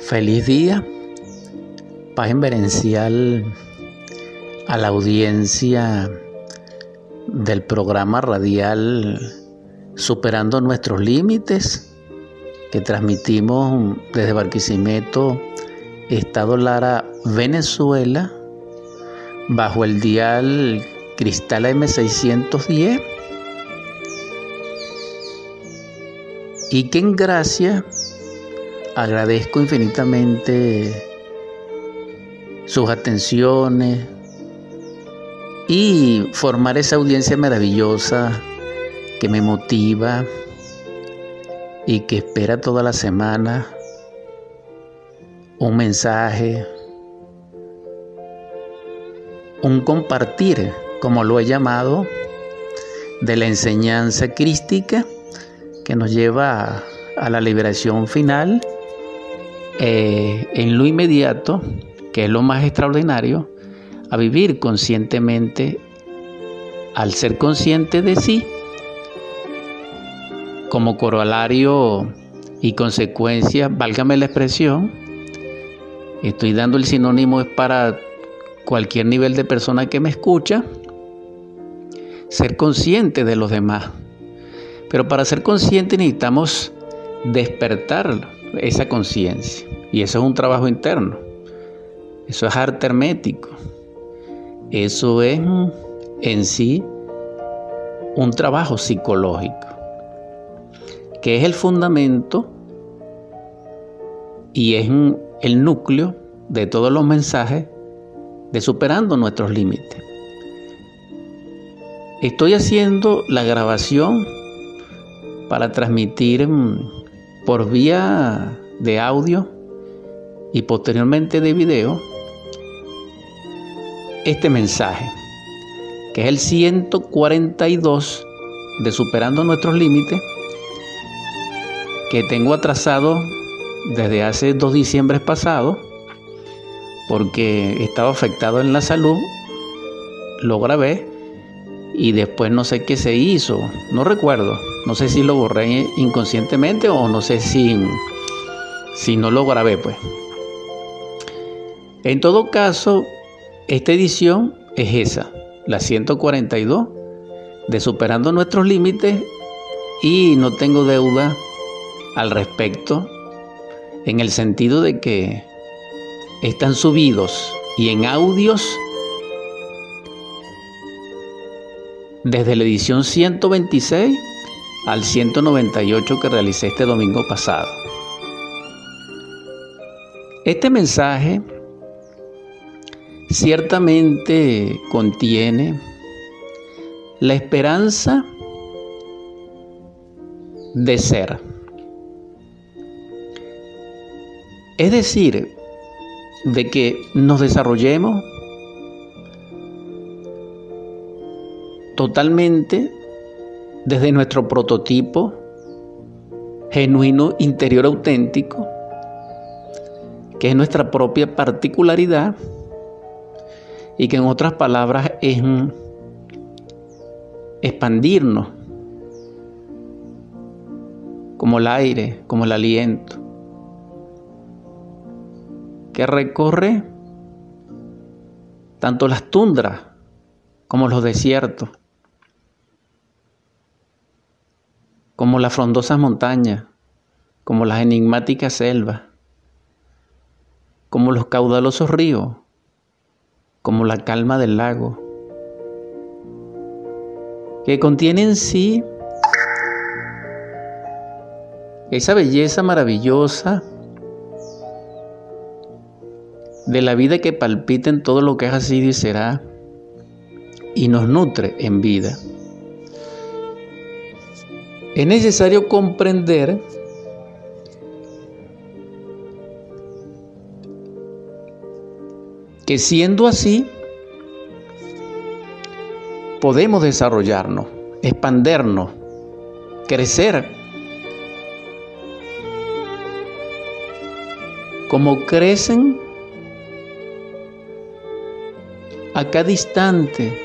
Feliz día, paz inverencial a la audiencia del programa radial Superando nuestros límites que transmitimos desde Barquisimeto, Estado Lara, Venezuela, bajo el dial Cristal M610 y que en gracia agradezco infinitamente sus atenciones y formar esa audiencia maravillosa que me motiva y que espera toda la semana un mensaje, un compartir, como lo he llamado, de la enseñanza crística que nos lleva a, la liberación final eh, en lo inmediato, que es lo más extraordinario, a vivir conscientemente, al ser consciente de sí, como corolario y consecuencia, válgame la expresión, estoy dando el sinónimo es para cualquier nivel de persona que me escucha, ser consciente de los demás. Pero para ser consciente necesitamos despertar esa conciencia. Y eso es un trabajo interno. Eso es arte hermético. Eso es en sí un trabajo psicológico, que es el fundamento y es el núcleo de todos los mensajes de superando nuestros límites. Estoy haciendo la grabación para transmitir por vía de audio y posteriormente de video este mensaje, que es el 142 de Superando nuestros límites, que tengo atrasado desde hace dos diciembres pasados, porque estaba afectado en la salud, lo grabé y después no sé qué se hizo, no recuerdo, no sé si lo borré inconscientemente o no sé si, si no lo grabé pues. En todo caso, esta edición es esa, la 142 de Superando nuestros límites y no tengo deuda al respecto en el sentido de que están subidos y en audios desde la edición 126 al 198 que realicé este domingo pasado. Este mensaje ciertamente contiene la esperanza de ser. Es decir, de que nos desarrollemos totalmente desde nuestro prototipo genuino interior auténtico, que es nuestra propia particularidad y que en otras palabras es expandirnos como el aire, como el aliento, que recorre tanto las tundras como los desiertos, como las frondosas montañas, como las enigmáticas selvas, como los caudalosos ríos, como la calma del lago, que contiene en sí esa belleza maravillosa de la vida que palpita en todo lo que es así y será y nos nutre en vida. Es necesario comprender que siendo así, podemos desarrollarnos, expandernos, crecer. Como crecen a cada instante,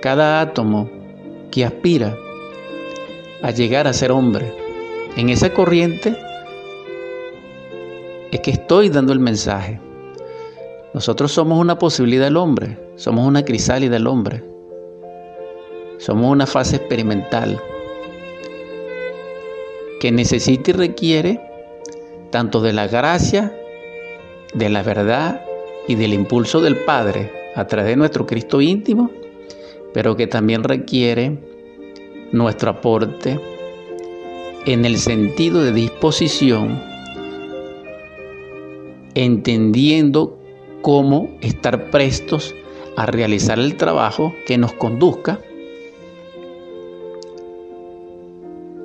cada átomo que aspira a llegar a ser hombre, En esa corriente es que estoy dando el mensaje. Nosotros somos una posibilidad del hombre, somos una crisálida del hombre, somos una fase experimental que necesita y requiere tanto de la gracia, de la verdad y del impulso del Padre a través de nuestro Cristo íntimo, pero que también requiere nuestro aporte en el sentido de disposición, entendiendo cómo estar prestos a realizar el trabajo que nos conduzca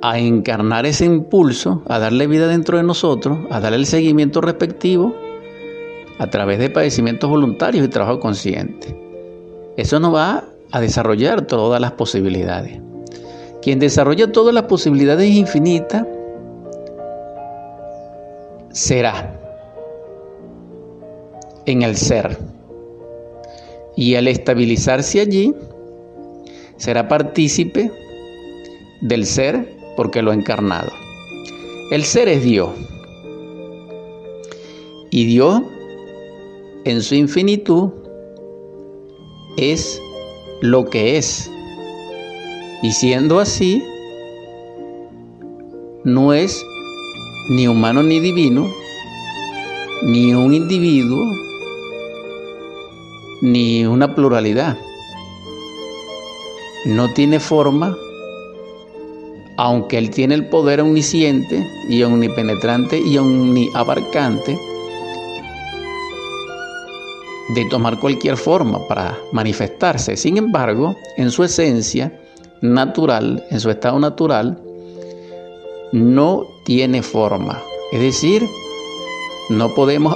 a encarnar ese impulso, a darle vida dentro de nosotros, a darle el seguimiento respectivo a través de padecimientos voluntarios y trabajo consciente. Eso nos va a desarrollar todas las posibilidades. Quien desarrolla todas las posibilidades infinitas será en el ser. Y al estabilizarse allí, será partícipe del ser porque lo ha encarnado. El ser es Dios. Y Dios, en su infinitud, es lo que es. Y siendo así, no es ni humano ni divino, ni un individuo, ni una pluralidad. No tiene forma aunque Él tiene el poder omnisciente y omnipenetrante y omniabarcante de tomar cualquier forma para manifestarse. Sin embargo, en su esencia natural, en su estado natural, no tiene forma. Es decir, no podemos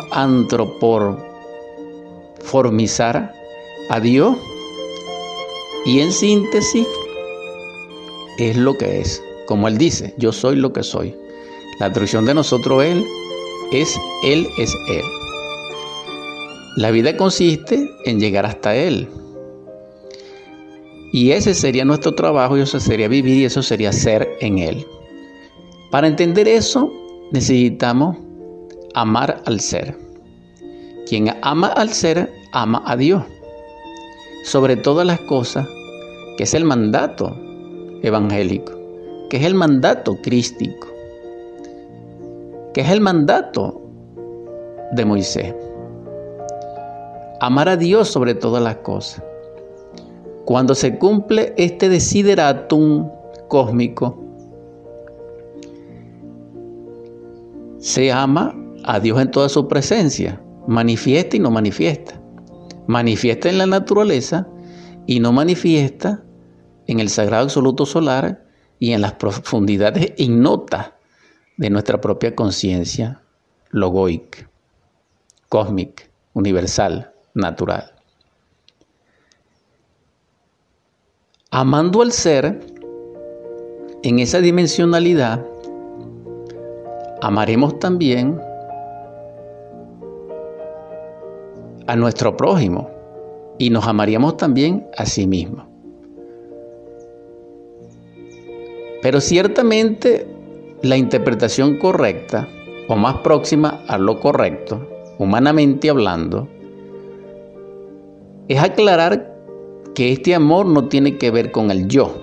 antropormizar a Dios y en síntesis es lo que es. Como Él dice, yo soy lo que soy. La atracción de nosotros Él es Él es Él. La vida consiste en llegar hasta Él. Y ese sería nuestro trabajo y eso sería vivir y eso sería ser en Él. Para entender eso necesitamos amar al ser. Quien ama al ser, ama a Dios. Sobre todas las cosas, que es el mandato evangélico que es el mandato crístico, que es el mandato de Moisés. Amar a Dios sobre todas las cosas. Cuando se cumple este desideratum cósmico, se ama a Dios en toda su presencia, manifiesta y no manifiesta. Manifiesta en la naturaleza y no manifiesta en el sagrado absoluto solar y en las profundidades ignotas de nuestra propia conciencia logoic, cósmica, universal, natural. Amando al ser, en esa dimensionalidad, amaremos también a nuestro prójimo y nos amaríamos también a sí mismos. Pero ciertamente la interpretación correcta o más próxima a lo correcto, humanamente hablando, es aclarar que este amor no tiene que ver con el yo,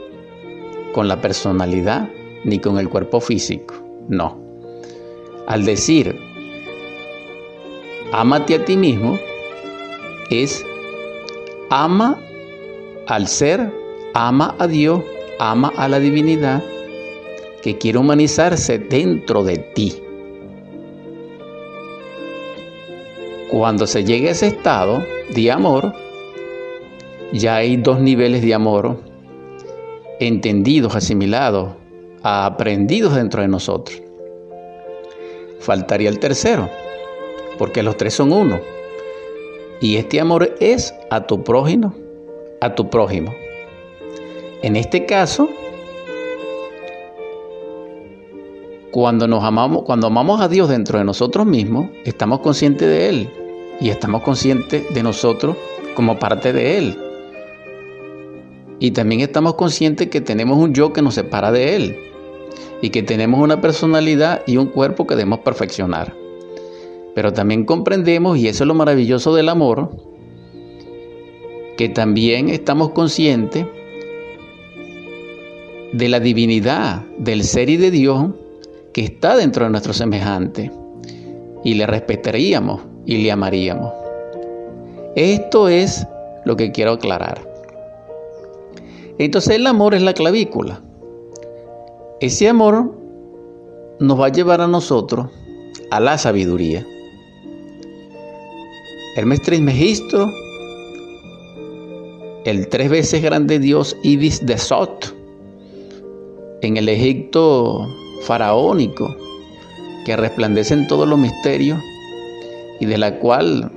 con la personalidad, ni con el cuerpo físico. No. Al decir, ámate a ti mismo, es ama al ser, ama a Dios ama a la divinidad que quiere humanizarse dentro de ti. Cuando se llegue a ese estado de amor, ya hay dos niveles de amor entendidos, asimilados, aprendidos dentro de nosotros. Faltaría el tercero, porque los tres son uno. Y este amor es a tu prójimo, a tu prójimo. En este caso, cuando nos amamos, cuando amamos a Dios dentro de nosotros mismos, estamos conscientes de Él y estamos conscientes de nosotros como parte de Él. Y también estamos conscientes que tenemos un yo que nos separa de Él. y que tenemos una personalidad y un cuerpo que debemos perfeccionar. Pero también comprendemos, y eso es lo maravilloso del amor, que también estamos conscientes de la divinidad del ser y de Dios que está dentro de nuestro semejante y le respetaríamos y le amaríamos. Esto es lo que quiero aclarar. Entonces el amor es la clavícula. Ese amor nos va a llevar a nosotros a la sabiduría. Hermes Trismegisto, el tres veces grande dios Ibis de Sot, en el Egipto faraónico, que resplandece en todos los misterios y de la cual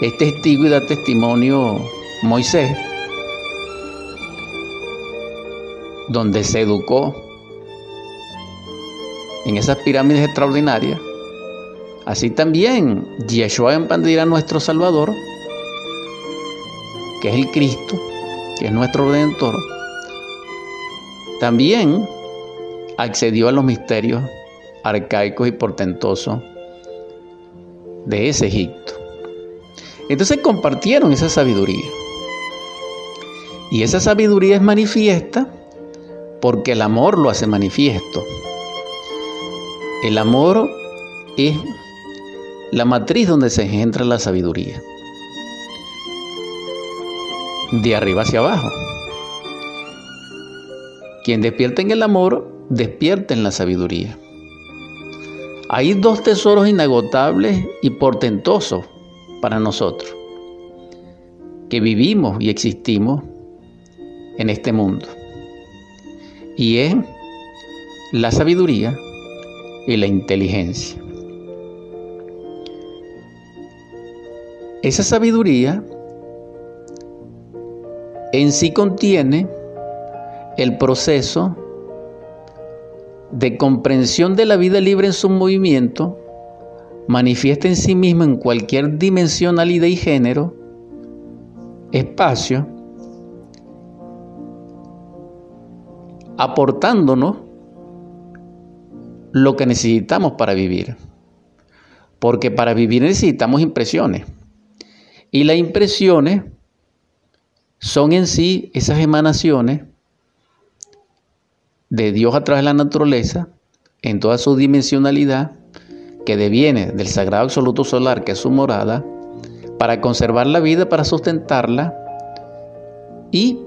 es testigo y da testimonio Moisés, donde se educó en esas pirámides extraordinarias. Así también Yeshua a nuestro Salvador, que es el Cristo, que es nuestro Redentor, también accedió a los misterios arcaicos y portentosos de ese Egipto. Entonces compartieron esa sabiduría. Y esa sabiduría es manifiesta porque el amor lo hace manifiesto. El amor es la matriz donde se engendra la sabiduría. De arriba hacia abajo. Quien despierta en el amor, despierta en la sabiduría. Hay dos tesoros inagotables y portentosos para nosotros, que vivimos y existimos en este mundo. Y es la sabiduría y la inteligencia. Esa sabiduría en sí contiene el proceso de comprensión de la vida libre en su movimiento, manifiesta en sí mismo en cualquier dimensionalidad y género, espacio, aportándonos lo que necesitamos para vivir. Porque para vivir necesitamos impresiones. Y las impresiones son en sí esas emanaciones de Dios a través de la naturaleza, en toda su dimensionalidad, que deviene del sagrado absoluto solar, que es su morada, para conservar la vida, para sustentarla y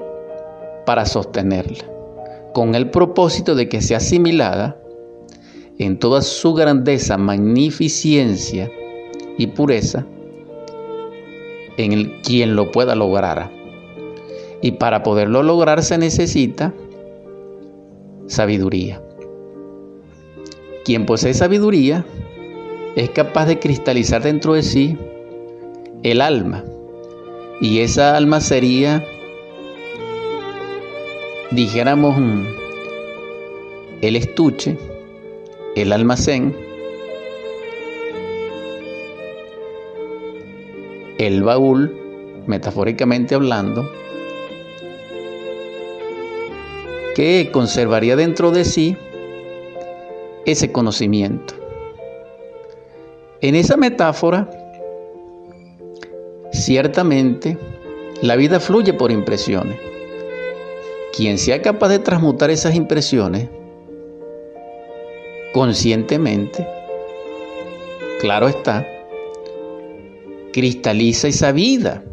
para sostenerla, con el propósito de que sea asimilada en toda su grandeza, magnificencia y pureza en el quien lo pueda lograr. Y para poderlo lograr se necesita sabiduría. Quien posee sabiduría es capaz de cristalizar dentro de sí el alma. Y esa alma sería, dijéramos, el estuche, el almacén, el baúl, metafóricamente hablando, que conservaría dentro de sí ese conocimiento. En esa metáfora, ciertamente, la vida fluye por impresiones. Quien sea capaz de transmutar esas impresiones conscientemente, claro está, cristaliza esa vida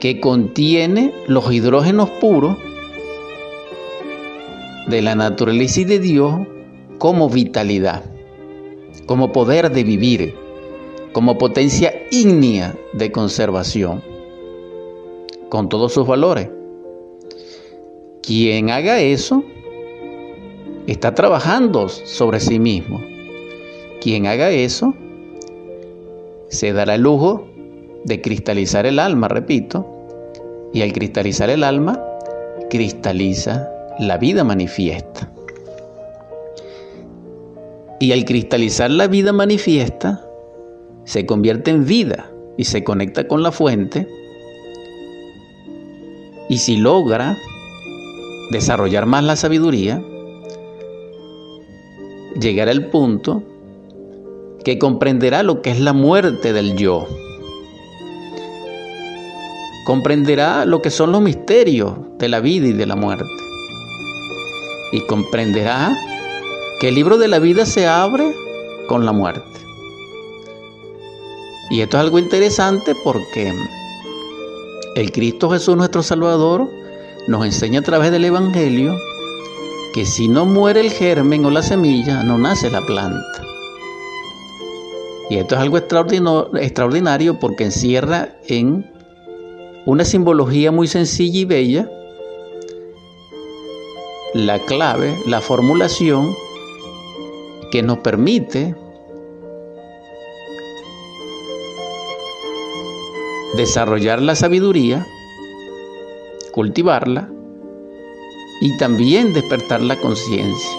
que contiene los hidrógenos puros de la naturaleza y de Dios como vitalidad, como poder de vivir, como potencia ígnea de conservación, con todos sus valores. Quien haga eso está trabajando sobre sí mismo. Quien haga eso se dará el lujo de cristalizar el alma, repito, y al cristalizar el alma, cristaliza la vida manifiesta. Y al cristalizar la vida manifiesta, se convierte en vida y se conecta con la fuente. Y si logra desarrollar más la sabiduría, llegará el punto que comprenderá lo que es la muerte del yo. Comprenderá lo que son los misterios de la vida y de la muerte. Y comprenderá que el libro de la vida se abre con la muerte. Y esto es algo interesante porque el Cristo Jesús nuestro Salvador nos enseña a través del Evangelio que si no muere el germen o la semilla, no nace la planta. Y esto es algo extraordinario porque encierra en una simbología muy sencilla y bella la clave, la formulación que nos permite desarrollar la sabiduría, cultivarla y también despertar la conciencia.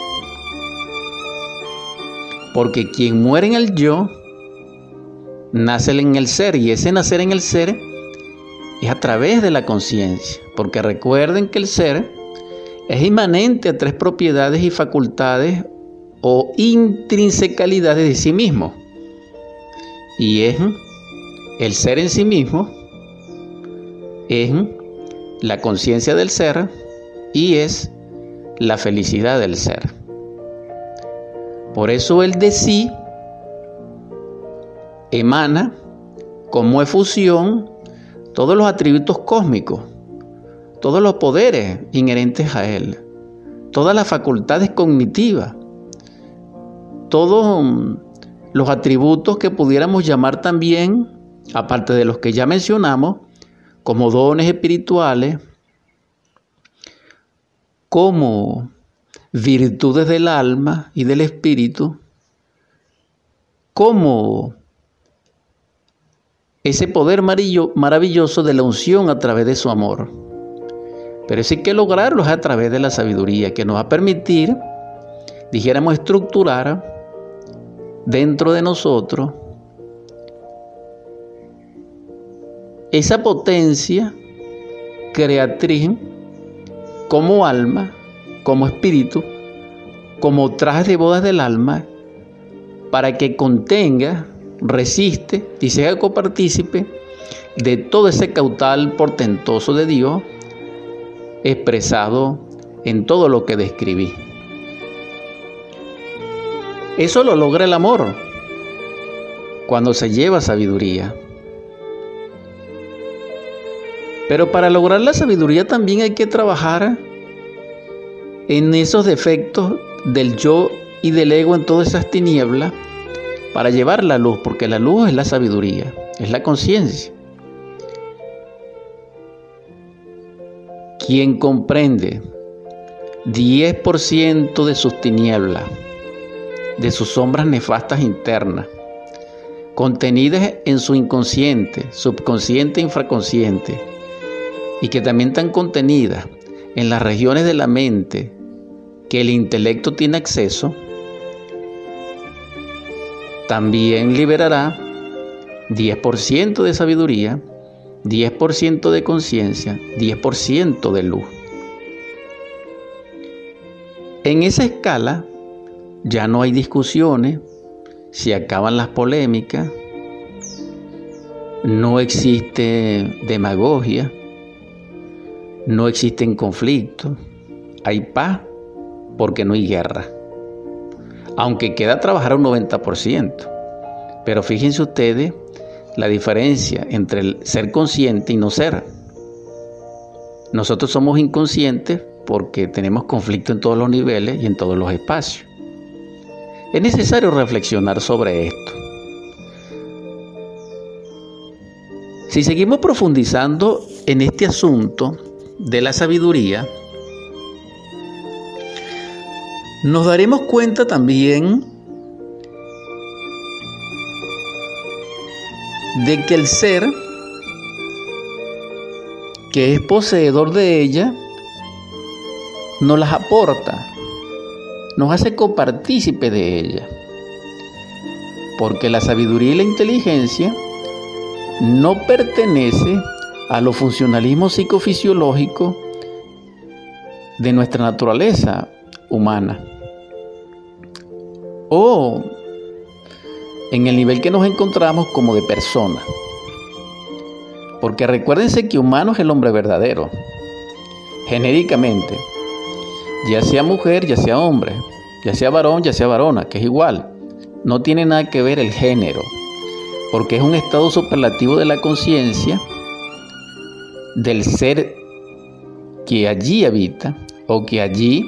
Porque quien muere en el yo, nace en el ser y ese nacer en el ser es a través de la conciencia. Porque recuerden que el ser es inmanente a tres propiedades y facultades o intrinsecalidades de sí mismo. Y es el ser en sí mismo, es la conciencia del ser y es la felicidad del ser. Por eso el de sí emana como efusión todos los atributos cósmicos, todos los poderes inherentes a él, todas las facultades cognitivas, todos mm, los atributos que pudiéramos llamar también, aparte de los que ya mencionamos, como dones espirituales, como virtudes del alma y del espíritu, como ese poder maravilloso de la unción a través de su amor. Pero eso hay que lograrlo a través de la sabiduría que nos va a permitir, dijéramos, estructurar dentro de nosotros esa potencia creatriz como alma, como espíritu, como traje de bodas del alma, para que contenga, resiste y sea copartícipe de todo ese caudal portentoso de Dios expresado en todo lo que describí. Eso lo logra el amor cuando se lleva sabiduría. Pero para lograr la sabiduría también hay que trabajar en esos defectos del yo y del ego en todas esas tinieblas para llevar la luz, porque la luz es la sabiduría, es la conciencia. Quien comprende 10% de sus tinieblas, de sus sombras nefastas internas, contenidas en su inconsciente, subconsciente e infraconsciente, y que también están contenidas en las regiones de la mente que el intelecto tiene acceso, también liberará 10% de sabiduría, 10% de conciencia, 10% de luz. En esa escala, ya no hay discusiones, se acaban las polémicas, no existe demagogia, no existen conflictos, hay paz porque no hay guerra. Aunque queda trabajar un 90%. Pero fíjense ustedes la diferencia entre el ser consciente y no ser. Nosotros somos inconscientes porque tenemos conflicto en todos los niveles y en todos los espacios. Es necesario reflexionar sobre esto. Si seguimos profundizando en este asunto de la sabiduría, nos daremos cuenta también de que el ser que es poseedor de ella nos las aporta nos hace copartícipe de ella. Porque la sabiduría y la inteligencia no pertenece a los funcionalismos psicofisiológicos de nuestra naturaleza humana. o en el nivel que nos encontramos como de persona. Porque recuérdense que humano es el hombre verdadero, genéricamente, ya sea mujer, ya sea hombre, ya sea varón, ya sea varona, que es igual. No tiene nada que ver el género, porque es un estado superlativo de la conciencia del ser que allí habita o que allí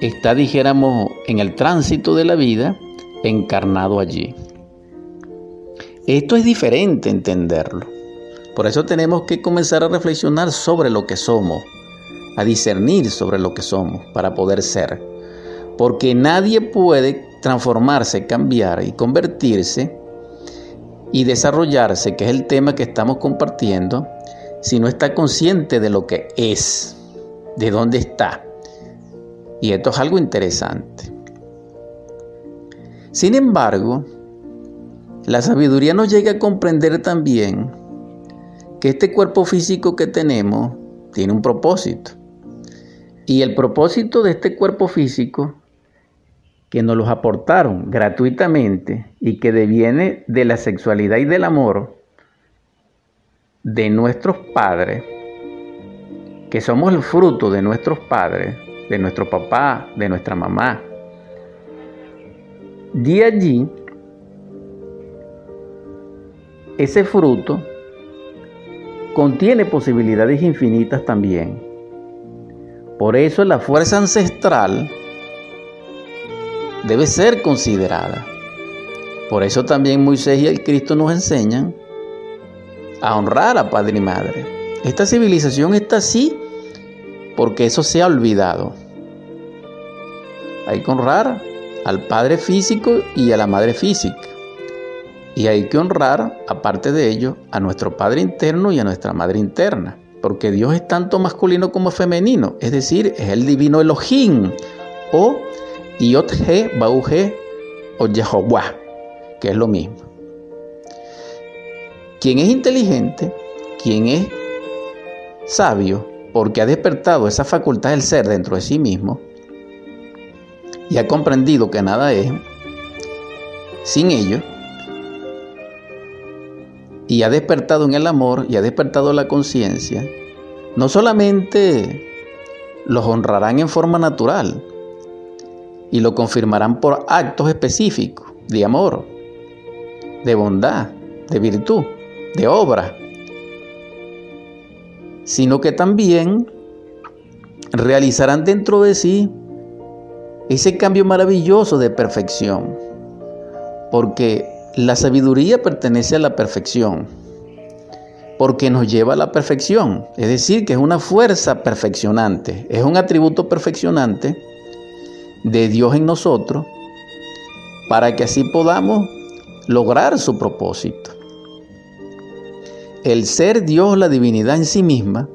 está, dijéramos, en el tránsito de la vida, encarnado allí. Esto es diferente entenderlo. Por eso tenemos que comenzar a reflexionar sobre lo que somos, a discernir sobre lo que somos para poder ser. Porque nadie puede transformarse, cambiar y convertirse y desarrollarse, que es el tema que estamos compartiendo, si no está consciente de lo que es, de dónde está. Y esto es algo interesante. Sin embargo, la sabiduría nos llega a comprender también que este cuerpo físico que tenemos tiene un propósito. Y el propósito de este cuerpo físico, que nos los aportaron gratuitamente y que deviene de la sexualidad y del amor de nuestros padres, que somos el fruto de nuestros padres, de nuestro papá, de nuestra mamá. De allí, ese fruto contiene posibilidades infinitas también. Por eso la fuerza ancestral debe ser considerada. Por eso también Moisés y el Cristo nos enseñan a honrar a padre y madre. Esta civilización está así porque eso se ha olvidado. Hay que honrar al padre físico y a la madre física. Y hay que honrar, aparte de ello, a nuestro padre interno y a nuestra madre interna. Porque Dios es tanto masculino como femenino. Es decir, es el divino Elohim o Yot-He, o Jehová, que es lo mismo. Quien es inteligente, quien es sabio, porque ha despertado esa facultad del ser dentro de sí mismo y ha comprendido que nada es sin ello, y ha despertado en el amor y ha despertado la conciencia, no solamente los honrarán en forma natural y lo confirmarán por actos específicos de amor, de bondad, de virtud, de obra, sino que también realizarán dentro de sí ese cambio maravilloso de perfección, porque la sabiduría pertenece a la perfección, porque nos lleva a la perfección, es decir, que es una fuerza perfeccionante, es un atributo perfeccionante de Dios en nosotros, para que así podamos lograr su propósito el ser Dios, la divinidad en sí misma,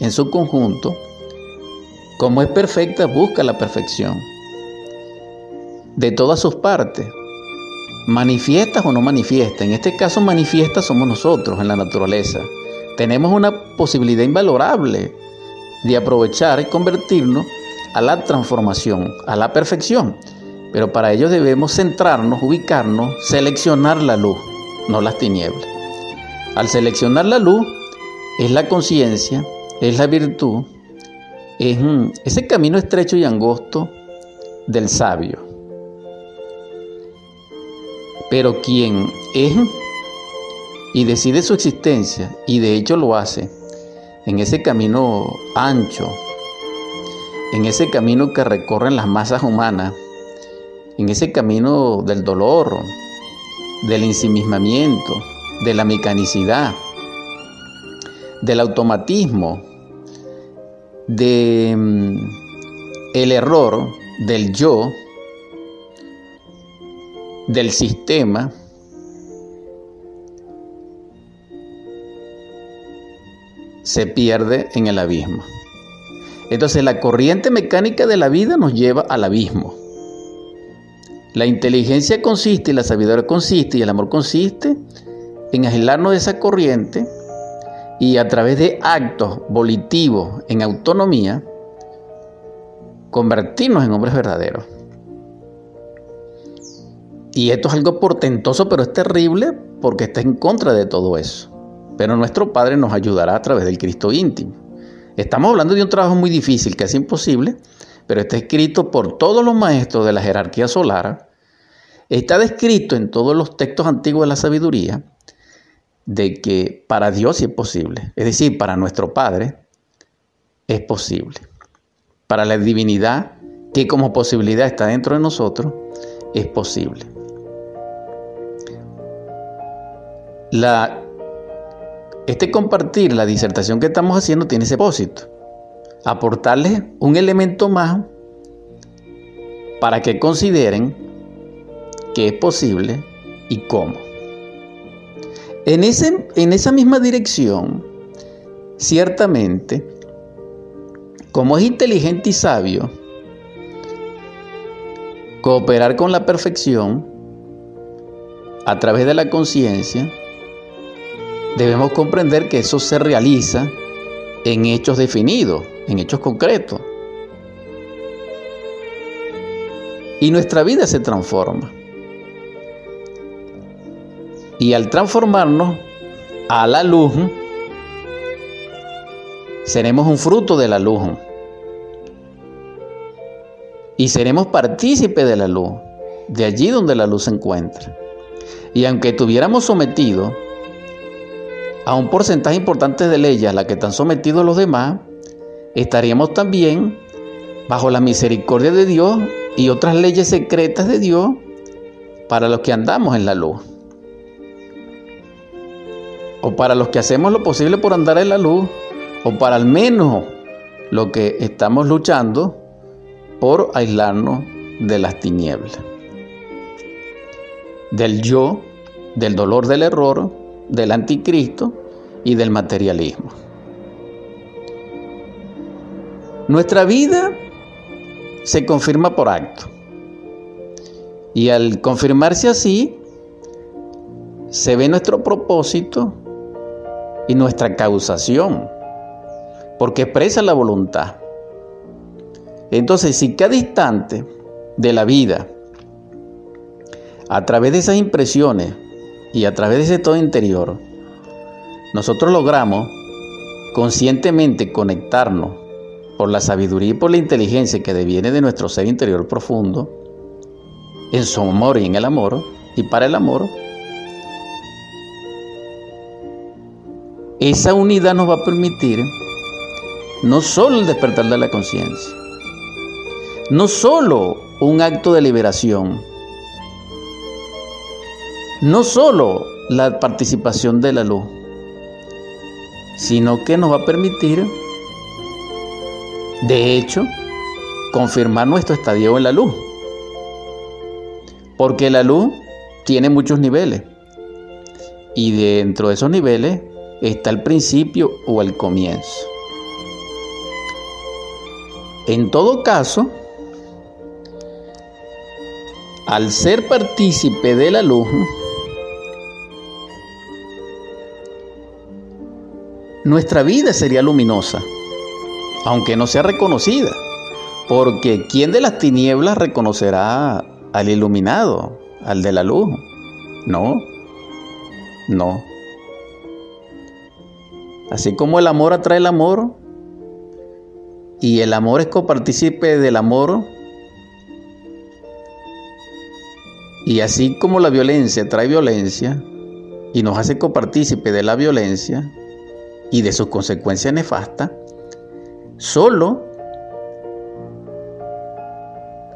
en su conjunto, como es perfecta, busca la perfección de todas sus partes, manifiestas o no manifiestas. En este caso, manifiestas somos nosotros en la naturaleza. Tenemos una posibilidad invalorable de aprovechar y convertirnos a la transformación, a la perfección. Pero para ello debemos centrarnos, ubicarnos, seleccionar la luz, no las tinieblas. Al seleccionar la luz, es la conciencia, es la virtud, es ese camino estrecho y angosto del sabio. Pero quien es y decide su existencia, y de hecho lo hace, en ese camino ancho, en ese camino que recorren las masas humanas, en ese camino del dolor, del ensimismamiento, de la mecanicidad, del automatismo, de mm, el error del yo, del sistema, se pierde en el abismo. Entonces la corriente mecánica de la vida nos lleva al abismo. La inteligencia consiste y la sabiduría consiste y el amor consiste en aislarnos de esa corriente y a través de actos volitivos en autonomía, convertirnos en hombres verdaderos. Y esto es algo portentoso, pero es terrible porque está en contra de todo eso. Pero nuestro Padre nos ayudará a través del Cristo íntimo. Estamos hablando de un trabajo muy difícil, casi imposible, pero está escrito por todos los maestros de la jerarquía solar. Está descrito en todos los textos antiguos de la sabiduría de que para Dios es posible. Es decir, para nuestro Padre es posible. Para la divinidad, que como posibilidad está dentro de nosotros, es posible. Este compartir la disertación que estamos haciendo tiene ese propósito. Aportarles un elemento más para que consideren que es posible y cómo. En, ese, en esa misma dirección, ciertamente, como es inteligente y sabio, cooperar con la perfección a través de la conciencia, debemos comprender que eso se realiza en hechos definidos, en hechos concretos. Y nuestra vida se transforma. Y al transformarnos a la luz, seremos un fruto de la luz y seremos partícipes de la luz, de allí donde la luz se encuentra. Y aunque estuviéramos sometidos a un porcentaje importante de leyes a las que están sometidos los demás, estaríamos también bajo la misericordia de Dios y otras leyes secretas de Dios para los que andamos en la luz. O para los que hacemos lo posible por andar en la luz, o para al menos lo que estamos luchando por aislarnos de las tinieblas, del yo, del dolor del error, del anticristo y del materialismo. Nuestra vida se confirma por acto. Y al confirmarse así, se ve nuestro propósito y nuestra causación, porque expresa la voluntad. Entonces, si cada instante de la vida, a través de esas impresiones y a través de ese todo interior, nosotros logramos conscientemente conectarnos por la sabiduría y por la inteligencia que deviene de nuestro ser interior profundo, en su amor y en el amor, y para el amor, esa unidad nos va a permitir no solo el despertar de la conciencia, no solo un acto de liberación, no solo la participación de la luz, sino que nos va a permitir, de hecho, confirmar nuestro estadio en la luz. Porque la luz tiene muchos niveles. Y dentro de esos niveles está el principio o el comienzo. En todo caso, al ser partícipe de la luz, nuestra vida sería luminosa, aunque no sea reconocida, porque ¿quién de las tinieblas reconocerá al iluminado, al de la luz? No, no. Así como el amor atrae el amor, y el amor es copartícipe del amor, Y así como la violencia trae violencia y nos hace copartícipe de la violencia y de sus consecuencias nefastas, solo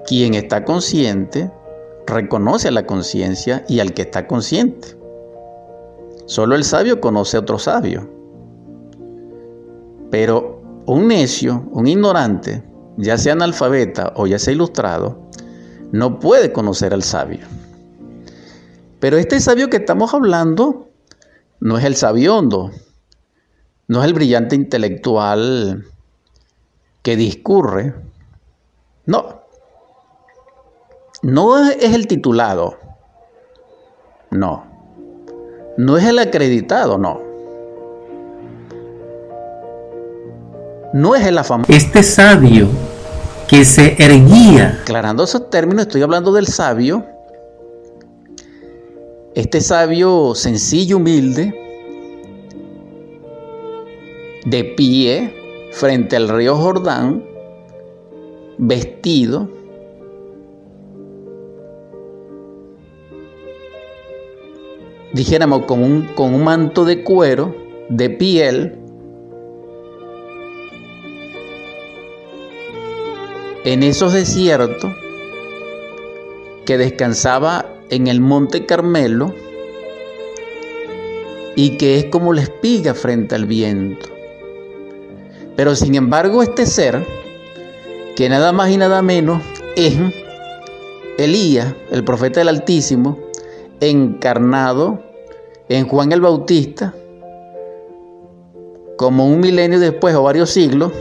quien está consciente reconoce a la conciencia y al que está consciente. Solo el sabio conoce a otro sabio. Pero un necio, un ignorante, ya sea analfabeta o ya sea ilustrado, no puede conocer al sabio. Pero este sabio que estamos hablando no es el sabiondo, no es el brillante intelectual que discurre. No. No es el titulado. No. No es el acreditado, no. No es el afamado. Este sabio que se erguía. Aclarando esos términos, estoy hablando del sabio Este sabio sencillo, humilde, de pie frente al río Jordán, vestido, dijéramos con un, con un manto de cuero, de piel, en esos desiertos que descansaba en el monte Carmelo y que es como la espiga frente al viento. Pero sin embargo este ser, que nada más y nada menos es Elías, el profeta del Altísimo, encarnado en Juan el Bautista, como un milenio después o varios siglos,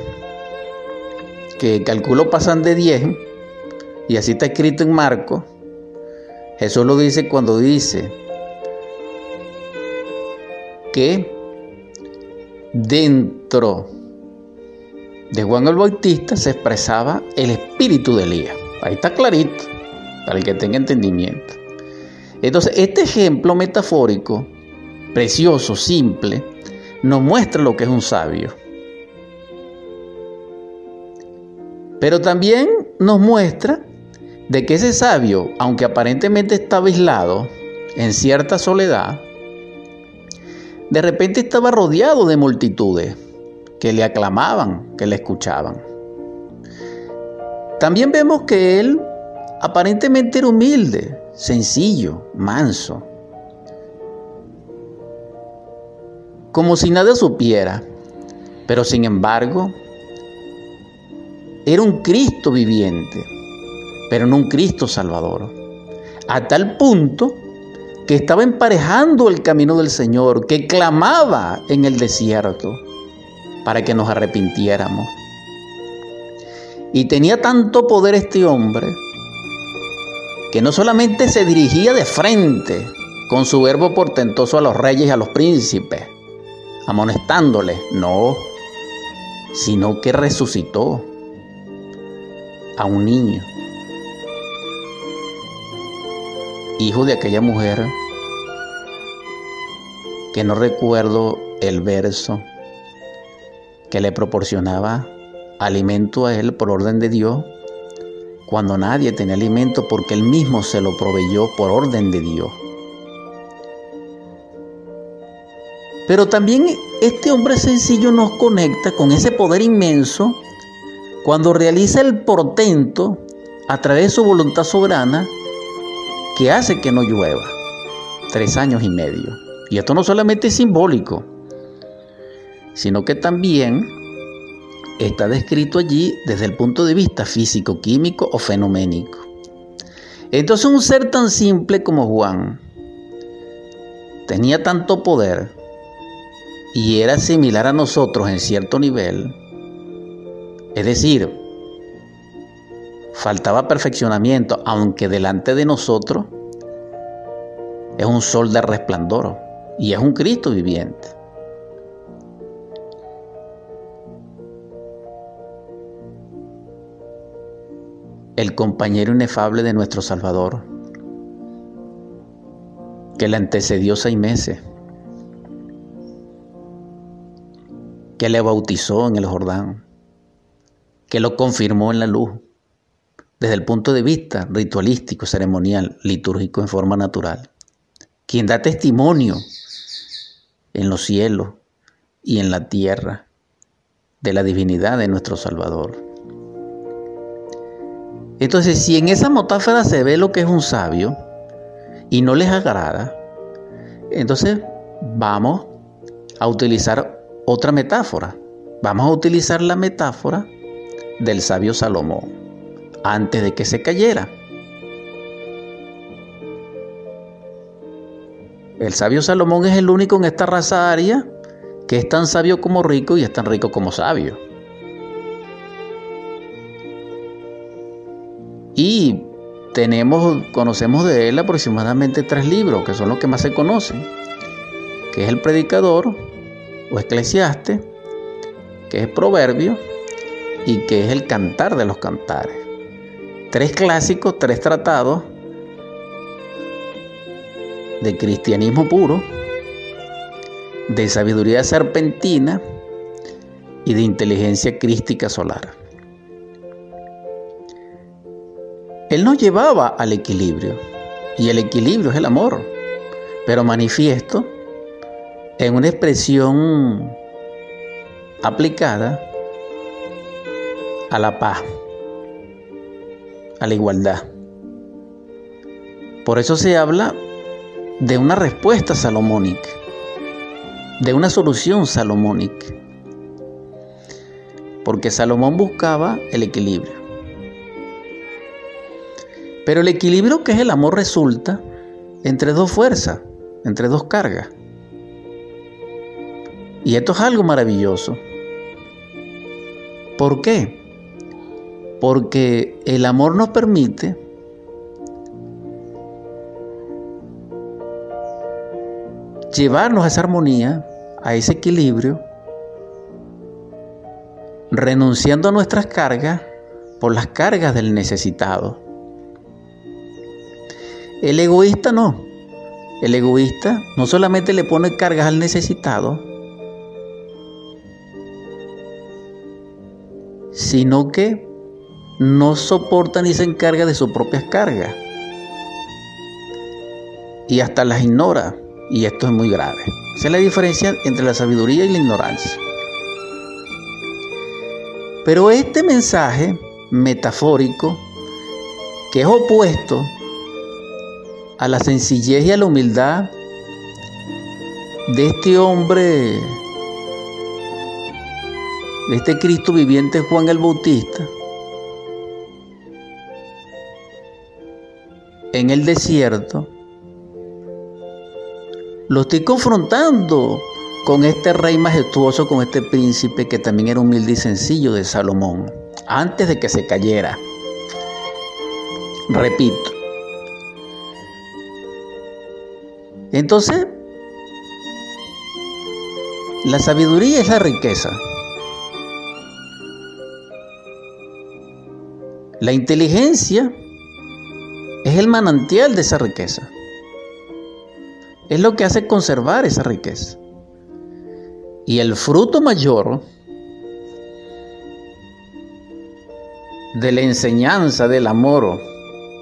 que calculo pasan de 10, y así está escrito en Marcos, Jesús lo dice cuando dice que dentro de Juan el Bautista se expresaba el espíritu de Elías. Ahí está clarito, para el que tenga entendimiento. Entonces, este ejemplo metafórico, precioso, simple, nos muestra lo que es un sabio. Pero también nos muestra de que ese sabio, aunque aparentemente estaba aislado, en cierta soledad, de repente estaba rodeado de multitudes que le aclamaban, que le escuchaban. También vemos que él aparentemente era humilde, sencillo, manso, como si nada supiera, pero sin embargo era un Cristo viviente, pero no un Cristo salvador, a tal punto que estaba emparejando el camino del Señor, que clamaba en el desierto para que nos arrepintiéramos. Y tenía tanto poder este hombre que no solamente se dirigía de frente con su verbo portentoso a los reyes y a los príncipes, amonestándoles, no, sino que resucitó a un niño, hijo de aquella mujer que no recuerdo el verso que le proporcionaba alimento a él por orden de Dios, cuando nadie tenía alimento porque él mismo se lo proveyó por orden de Dios. Pero también este hombre sencillo nos conecta con ese poder inmenso cuando realiza el portento a través de su voluntad soberana que hace que no llueva. Tres años y medio. Y esto no solamente es simbólico, sino que también está descrito allí desde el punto de vista físico, químico o fenoménico. Entonces un ser tan simple como Juan tenía tanto poder y era similar a nosotros en cierto nivel, es decir, faltaba perfeccionamiento, aunque delante de nosotros es un sol de resplandor y es un Cristo viviente. el compañero inefable de nuestro Salvador, que le antecedió seis meses, que le bautizó en el Jordán, que lo confirmó en la luz, desde el punto de vista ritualístico, ceremonial, litúrgico en forma natural, quien da testimonio en los cielos y en la tierra de la divinidad de nuestro Salvador. Entonces, si en esa metáfora se ve lo que es un sabio y no les agrada, entonces vamos a utilizar otra metáfora. Vamos a utilizar la metáfora del sabio Salomón antes de que se cayera. El sabio Salomón es el único en esta raza aria que es tan sabio como rico y es tan rico como sabio. Y tenemos, conocemos de él aproximadamente tres libros, que son los que más se conocen, que es el Predicador o Eclesiaste, que es Proverbio y que es el Cantar de los Cantares. Tres clásicos, tres tratados de cristianismo puro, de sabiduría serpentina y de inteligencia crística solar. Él nos llevaba al equilibrio, y el equilibrio es el amor, pero manifiesto en una expresión aplicada a la paz, a la igualdad. Por eso se habla de una respuesta salomónica, de una solución salomónica, porque Salomón buscaba el equilibrio. Pero el equilibrio que es el amor resulta entre dos fuerzas, entre dos cargas. Y esto es algo maravilloso. ¿Por qué? Porque el amor nos permite llevarnos a esa armonía, a ese equilibrio, renunciando a nuestras cargas por las cargas del necesitado. El egoísta no. El egoísta no solamente le pone cargas al necesitado, sino que no soporta ni se encarga de sus propias cargas. Y hasta las ignora. Y esto es muy grave. Esa es la diferencia entre la sabiduría y la ignorancia. Pero este mensaje metafórico, que es opuesto a la sencillez y a la humildad de este hombre de este Cristo viviente Juan el Bautista, en el desierto, lo estoy confrontando con este rey majestuoso, con este príncipe que también era humilde y sencillo de Salomón, antes de que se cayera. Repito. Entonces, la sabiduría es la riqueza. La inteligencia es el manantial de esa riqueza. Es lo que hace conservar esa riqueza. Y el fruto mayor de la enseñanza del amor,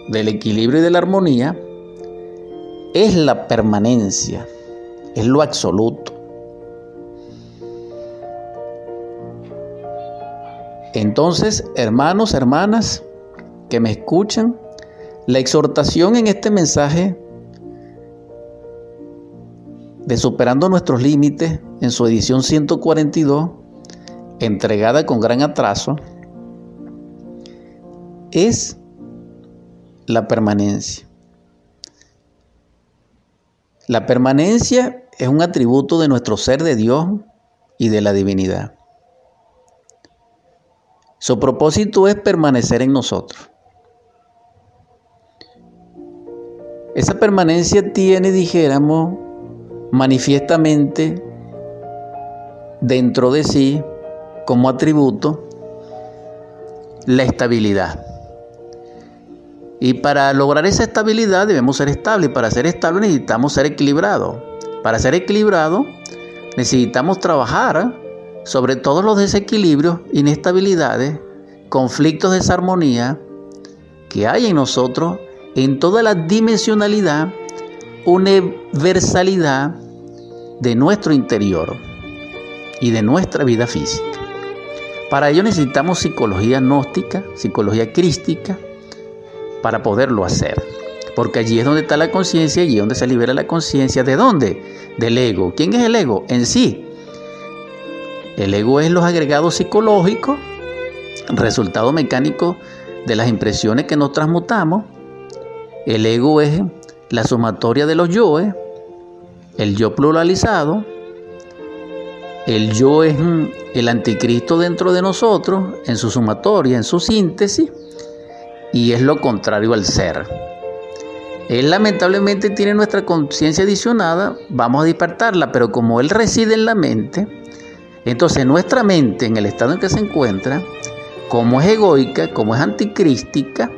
del equilibrio y de la armonía es la permanencia, es lo absoluto. Entonces, hermanos, hermanas, que me escuchan, la exhortación en este mensaje de Superando nuestros límites en su edición 142, entregada con gran atraso, es la permanencia. La permanencia es un atributo de nuestro ser de Dios y de la divinidad. Su propósito es permanecer en nosotros. Esa permanencia tiene, dijéramos, manifiestamente dentro de sí como atributo la estabilidad. Y para lograr esa estabilidad debemos ser estables. Para ser estables necesitamos ser equilibrados. Para ser equilibrados necesitamos trabajar sobre todos los desequilibrios, inestabilidades, conflictos, de desarmonía que hay en nosotros en toda la dimensionalidad, universalidad de nuestro interior y de nuestra vida física. Para ello necesitamos psicología gnóstica, psicología crística, para poderlo hacer. Porque allí es donde está la conciencia, allí es donde se libera la conciencia. ¿De dónde? Del ego. ¿Quién es el ego? En sí. El ego es los agregados psicológicos, resultado mecánico de las impresiones que nos transmutamos el ego es la sumatoria de los yoes, el yo pluralizado, el yo es el anticristo dentro de nosotros, en su sumatoria, en su síntesis, y es lo contrario al ser. Él lamentablemente tiene nuestra conciencia adicionada, vamos a despertarla, pero como Él reside en la mente, entonces nuestra mente, en el estado en que se encuentra, como es egoica, como es anticrística,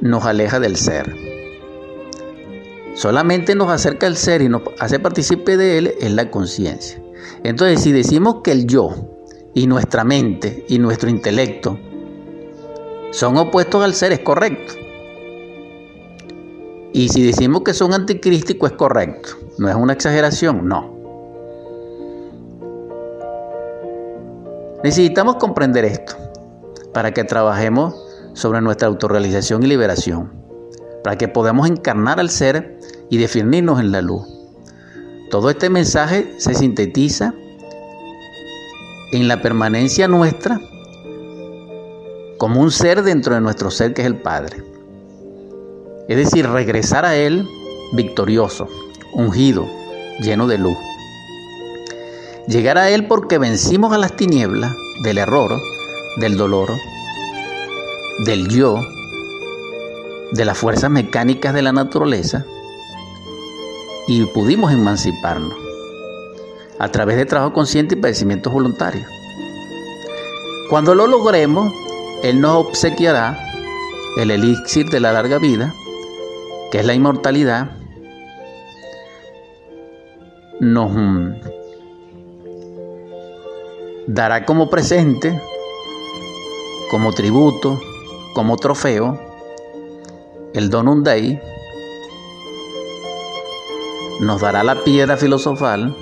nos aleja del ser. solamente nos acerca al ser y nos hace partícipe de él es la conciencia. Entonces, si decimos que el yo y nuestra mente y nuestro intelecto son opuestos al ser, es correcto. Y si decimos que son anticrísticos, es correcto. No es una exageración, no. Necesitamos comprender esto para que trabajemos sobre nuestra autorrealización y liberación, para que podamos encarnar al ser y definirnos en la luz. Todo este mensaje se sintetiza en la permanencia nuestra como un ser dentro de nuestro ser que es el Padre. Es decir, regresar a Él victorioso, ungido, lleno de luz. Llegar a Él porque vencimos a las tinieblas del error, del dolor, del yo, de las fuerzas mecánicas de la naturaleza y pudimos emanciparnos a través de trabajo consciente y padecimientos voluntarios. Cuando lo logremos, Él nos obsequiará el elixir de la larga vida, que es la inmortalidad, nos dará como presente, como tributo, como trofeo, el Donum Dei, nos dará la piedra filosofal,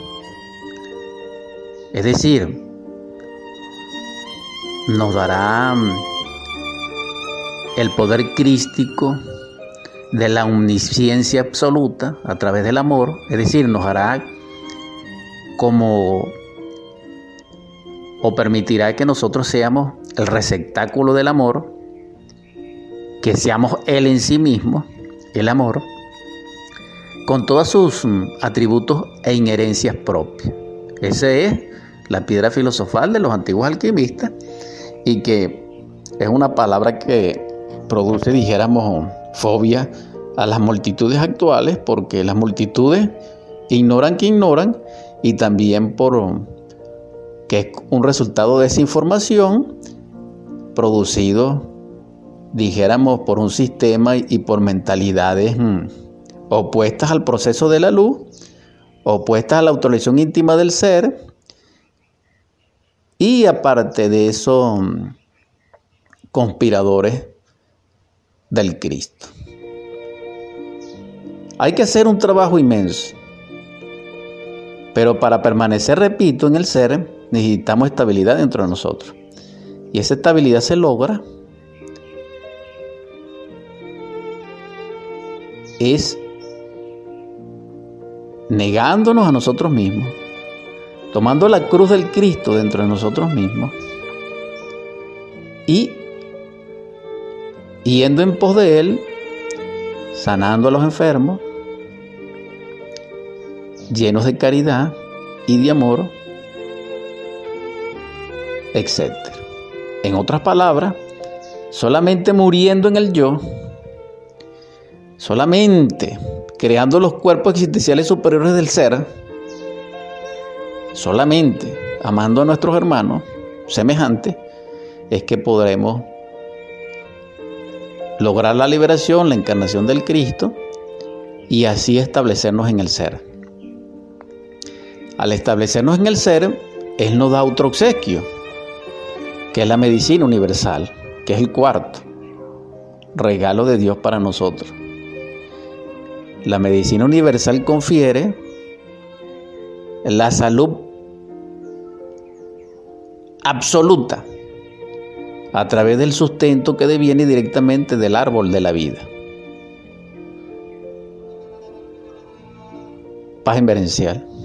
es decir, nos dará mm, el poder crístico de la omnisciencia absoluta a través del amor, es decir, nos hará como o permitirá que nosotros seamos el receptáculo del amor, que seamos Él en sí mismo, el amor, con todos sus mm, atributos e inherencias propias. Esa es la piedra filosofal de los antiguos alquimistas y que es una palabra que produce, dijéramos, fobia a las multitudes actuales porque las multitudes ignoran que ignoran y también por que es un resultado de esa información producido, dijéramos, por un sistema y por mentalidades mm, opuestas al proceso de la luz, opuestas a la autorización íntima del ser, y aparte de eso, mm, conspiradores del Cristo. Hay que hacer un trabajo inmenso, pero para permanecer, repito, en el ser, necesitamos estabilidad dentro de nosotros. Y esa estabilidad se logra es negándonos a nosotros mismos, tomando la cruz del Cristo dentro de nosotros mismos y yendo en pos de Él, sanando a los enfermos, llenos de caridad y de amor, etc. En otras palabras, solamente muriendo en el yo, solamente creando los cuerpos existenciales superiores del ser, solamente amando a nuestros hermanos semejantes, es que podremos lograr la liberación, la encarnación del Cristo y así establecernos en el ser. Al establecernos en el ser, Él nos da otro obsequio, que es la medicina universal, que es el cuarto regalo de Dios para nosotros. La medicina universal confiere la salud absoluta a través del sustento que deviene directamente del árbol de la vida. Paz inverencial.